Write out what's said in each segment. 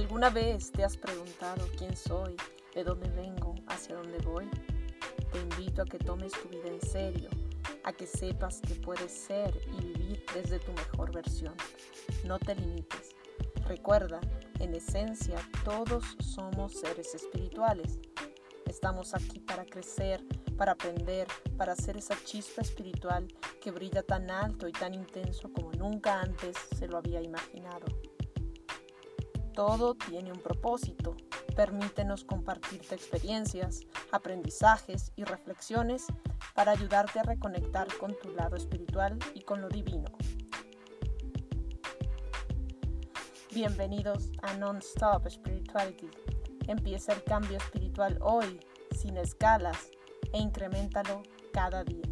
¿Alguna vez te has preguntado quién soy, de dónde vengo, hacia dónde voy? Te invito a que tomes tu vida en serio, a que sepas que puedes ser y vivir desde tu mejor versión. No te limites. Recuerda, en esencia todos somos seres espirituales. Estamos aquí para crecer, para aprender, para ser esa chispa espiritual que brilla tan alto y tan intenso como nunca antes se lo había imaginado. Todo tiene un propósito. Permítenos compartirte experiencias, aprendizajes y reflexiones para ayudarte a reconectar con tu lado espiritual y con lo divino. Bienvenidos a Non-Stop Spirituality. Empieza el cambio espiritual hoy, sin escalas, e incrementalo cada día.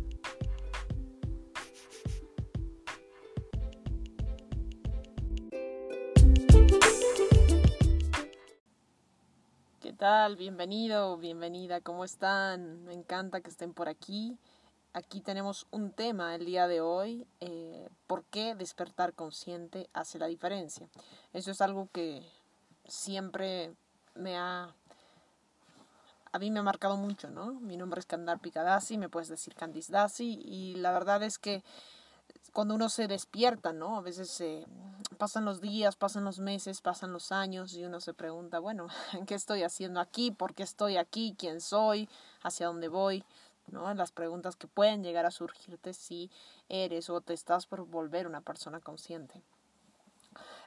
Tal? Bienvenido, bienvenida, ¿cómo están? Me encanta que estén por aquí. Aquí tenemos un tema el día de hoy, eh, ¿por qué despertar consciente hace la diferencia? Eso es algo que siempre me ha, a mí me ha marcado mucho, ¿no? Mi nombre es Kandar Picadasi, me puedes decir Candice Dasi, y la verdad es que cuando uno se despierta, ¿no? A veces pasan los días, pasan los meses, pasan los años y uno se pregunta, bueno, ¿qué estoy haciendo aquí? ¿Por qué estoy aquí? ¿Quién soy? ¿Hacia dónde voy? ¿no? Las preguntas que pueden llegar a surgirte si eres o te estás por volver una persona consciente.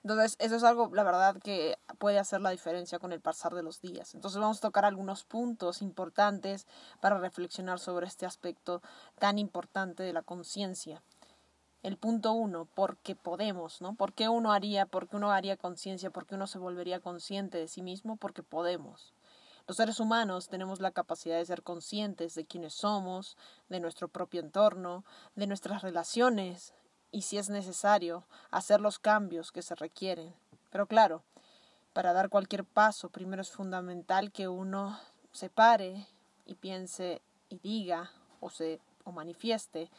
Entonces, eso es algo, la verdad, que puede hacer la diferencia con el pasar de los días. Entonces, vamos a tocar algunos puntos importantes para reflexionar sobre este aspecto tan importante de la conciencia. El punto uno, porque podemos, ¿no? ¿Por qué uno haría, por qué uno haría conciencia, por qué uno se volvería consciente de sí mismo? Porque podemos. Los seres humanos tenemos la capacidad de ser conscientes de quiénes somos, de nuestro propio entorno, de nuestras relaciones y, si es necesario, hacer los cambios que se requieren. Pero claro, para dar cualquier paso, primero es fundamental que uno se pare y piense y diga o se o manifieste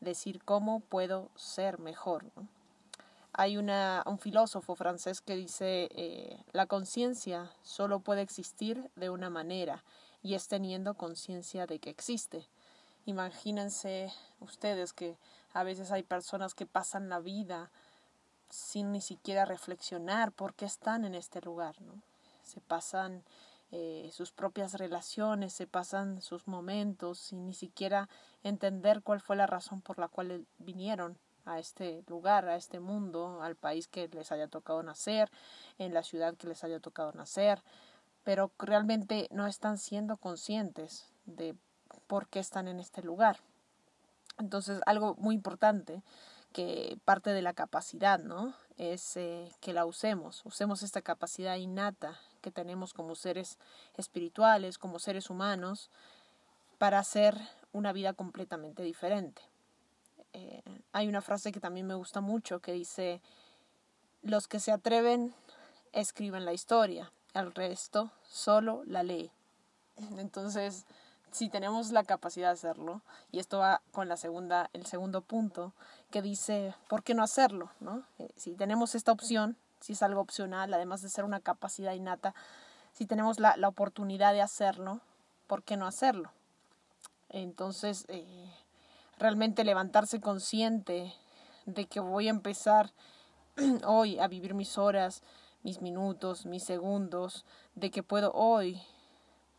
decir cómo puedo ser mejor. Hay una, un filósofo francés que dice, eh, la conciencia solo puede existir de una manera y es teniendo conciencia de que existe. Imagínense ustedes que a veces hay personas que pasan la vida sin ni siquiera reflexionar por qué están en este lugar, ¿no? Se pasan eh, sus propias relaciones, se pasan sus momentos sin ni siquiera entender cuál fue la razón por la cual vinieron a este lugar, a este mundo, al país que les haya tocado nacer, en la ciudad que les haya tocado nacer, pero realmente no están siendo conscientes de por qué están en este lugar. Entonces, algo muy importante que parte de la capacidad, ¿no? Es eh, que la usemos, usemos esta capacidad innata que tenemos como seres espirituales, como seres humanos, para hacer una vida completamente diferente. Eh, hay una frase que también me gusta mucho que dice, los que se atreven escriben la historia, el resto solo la lee. Entonces, si tenemos la capacidad de hacerlo, y esto va con la segunda, el segundo punto, que dice, ¿por qué no hacerlo? ¿no? Eh, si tenemos esta opción, si es algo opcional, además de ser una capacidad innata, si tenemos la, la oportunidad de hacerlo, ¿por qué no hacerlo? Entonces, eh, realmente levantarse consciente de que voy a empezar hoy a vivir mis horas, mis minutos, mis segundos, de que puedo hoy,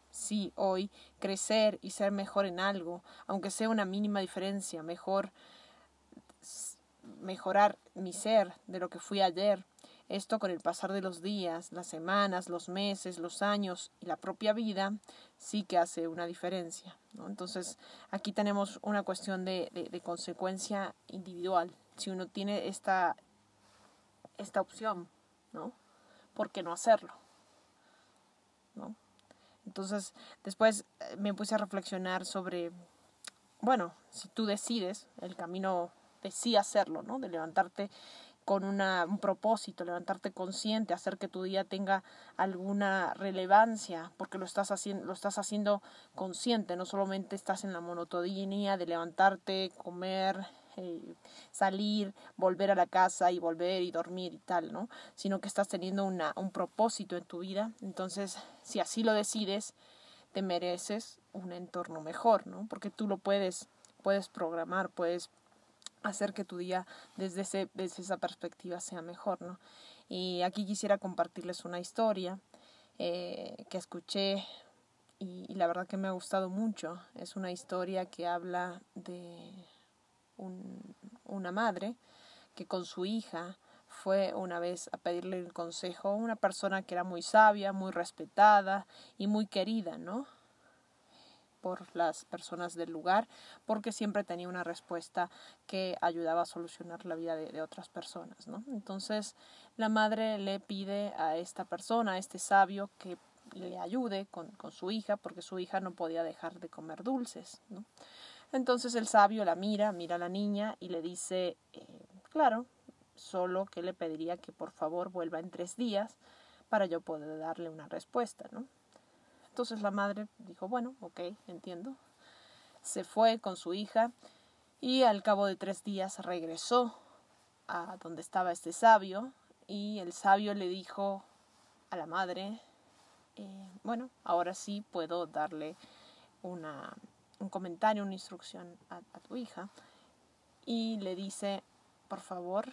sí, hoy, crecer y ser mejor en algo, aunque sea una mínima diferencia, mejor mejorar mi ser de lo que fui ayer, esto con el pasar de los días, las semanas, los meses, los años y la propia vida sí que hace una diferencia. ¿no? Entonces aquí tenemos una cuestión de, de, consecuencia individual. Si uno tiene esta, esta opción, ¿no? ¿Por qué no hacerlo? ¿No? Entonces después eh, me puse a reflexionar sobre, bueno, si tú decides el camino de sí hacerlo, ¿no? De levantarte con una, un propósito, levantarte consciente, hacer que tu día tenga alguna relevancia, porque lo estás haciendo, lo estás haciendo consciente, no solamente estás en la monotonía de levantarte, comer, eh, salir, volver a la casa y volver y dormir y tal, ¿no? Sino que estás teniendo una, un propósito en tu vida. Entonces, si así lo decides, te mereces un entorno mejor, ¿no? Porque tú lo puedes, puedes programar, puedes hacer que tu día desde, ese, desde esa perspectiva sea mejor, ¿no? Y aquí quisiera compartirles una historia eh, que escuché y, la verdad que me ha gustado mucho. Es una historia que habla de una madre que con su hija fue una vez a pedirle el consejo a una persona que era muy sabia, muy respetada y muy querida, ¿no? Por las personas del lugar, porque siempre tenía una respuesta que ayudaba a solucionar la vida de, otras personas, ¿no? Entonces, la madre le pide a esta persona, a este sabio, que le ayude con, su hija, porque su hija no podía dejar de comer dulces, ¿no? Entonces el sabio la mira, mira a la niña y le dice, eh, claro, solo que le pediría que por favor vuelva en tres días para yo poder darle una respuesta, ¿no? Entonces la madre dijo, bueno, ok, entiendo. Se fue con su hija y al cabo de tres días regresó a donde estaba este sabio y el sabio le dijo a la madre, eh, bueno, ahora sí puedo darle una, un comentario, una instrucción a, a tu hija y le dice, por favor,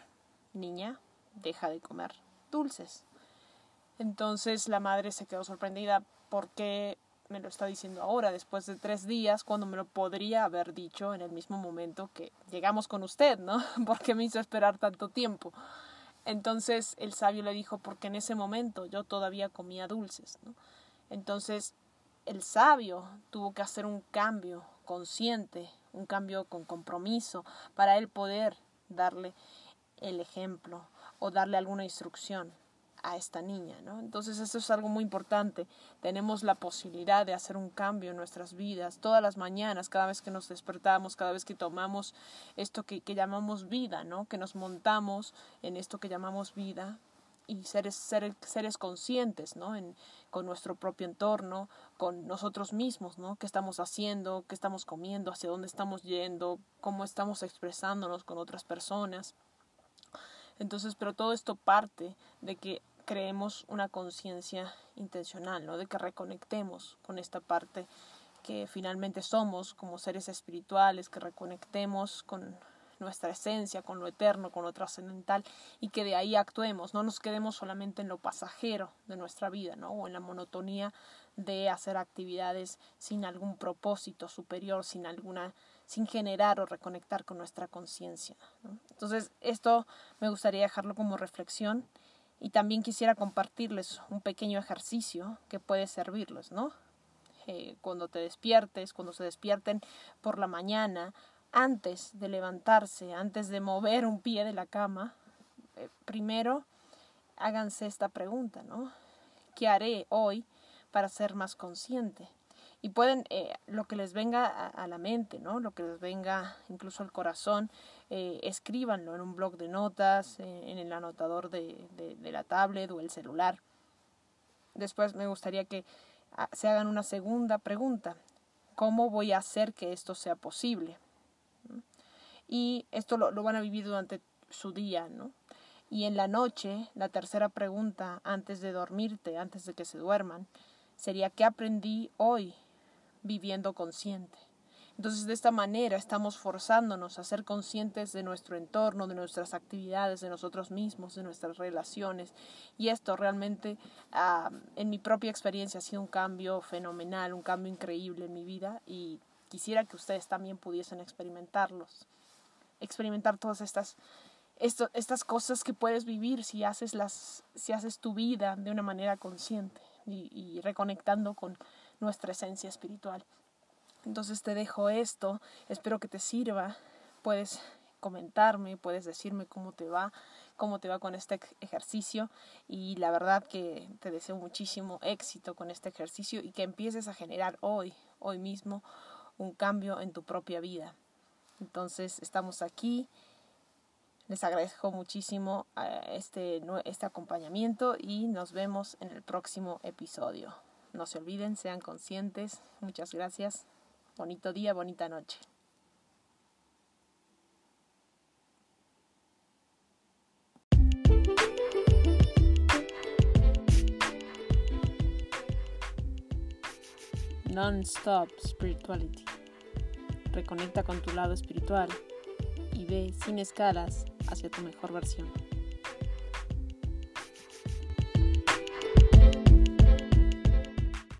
niña, deja de comer dulces. Entonces la madre se quedó sorprendida ¿por qué me lo está diciendo ahora, después de tres días, cuando me lo podría haber dicho en el mismo momento que llegamos con usted, ¿no? ¿Por qué me hizo esperar tanto tiempo? Entonces el sabio le dijo, porque en ese momento yo todavía comía dulces, ¿no? Entonces el sabio tuvo que hacer un cambio consciente, un cambio con compromiso, para él poder darle el ejemplo o darle alguna instrucción a esta niña, ¿no? Entonces eso es algo muy importante. Tenemos la posibilidad de hacer un cambio en nuestras vidas todas las mañanas, cada vez que nos despertamos, cada vez que tomamos esto que, llamamos vida, ¿no? Que nos montamos en esto que llamamos vida y seres, seres, conscientes, ¿no? En, con nuestro propio entorno, con nosotros mismos, ¿no? ¿Qué estamos haciendo? ¿Qué estamos comiendo? ¿Hacia dónde estamos yendo? ¿Cómo estamos expresándonos con otras personas? Entonces, pero todo esto parte de que creemos una conciencia intencional, ¿no? De que reconectemos con esta parte que finalmente somos como seres espirituales, que reconectemos con nuestra esencia, con lo eterno, con lo trascendental y que de ahí actuemos, no nos quedemos solamente en lo pasajero de nuestra vida, ¿no? O en la monotonía de hacer actividades sin algún propósito superior, sin alguna sin generar o reconectar con nuestra conciencia. Entonces, esto me gustaría dejarlo como reflexión y también quisiera compartirles un pequeño ejercicio que puede servirles, ¿no? Eh, cuando te despiertes, cuando se despierten por la mañana, antes de levantarse, antes de mover un pie de la cama, eh, primero háganse esta pregunta, ¿no? ¿Qué haré hoy para ser más consciente? Y pueden eh, lo que les venga a, la mente, ¿no? Lo que les venga incluso al corazón, eh, escríbanlo en un blog de notas, eh, en el anotador de, de, la tablet o el celular. Después me gustaría que ah, se hagan una segunda pregunta. ¿Cómo voy a hacer que esto sea posible? Y esto lo, lo van a vivir durante su día, ¿no? Y en la noche, la tercera pregunta, antes de dormirte, antes de que se duerman, sería ¿qué aprendí hoy viviendo consciente. Entonces, de esta manera estamos forzándonos a ser conscientes de nuestro entorno, de nuestras actividades, de nosotros mismos, de nuestras relaciones. Y esto realmente, ah, en mi propia experiencia, ha sido un cambio fenomenal, un cambio increíble en mi vida y quisiera que ustedes también pudiesen experimentarlos. Experimentar todas estas, estas cosas que puedes vivir si haces, las, si haces tu vida de una manera consciente y reconectando con nuestra esencia espiritual. Entonces te dejo esto, espero que te sirva, puedes comentarme, puedes decirme cómo te va, cómo te va con este ejercicio y la verdad que te deseo muchísimo éxito con este ejercicio y que empieces a generar hoy, hoy mismo, un cambio en tu propia vida. Entonces estamos aquí, les agradezco muchísimo eh, este, este acompañamiento y nos vemos en el próximo episodio no se olviden, sean conscientes. Muchas gracias. Bonito día, bonita noche. Non-Stop Spirituality. Reconecta con tu lado espiritual y ve sin escalas hacia tu mejor versión.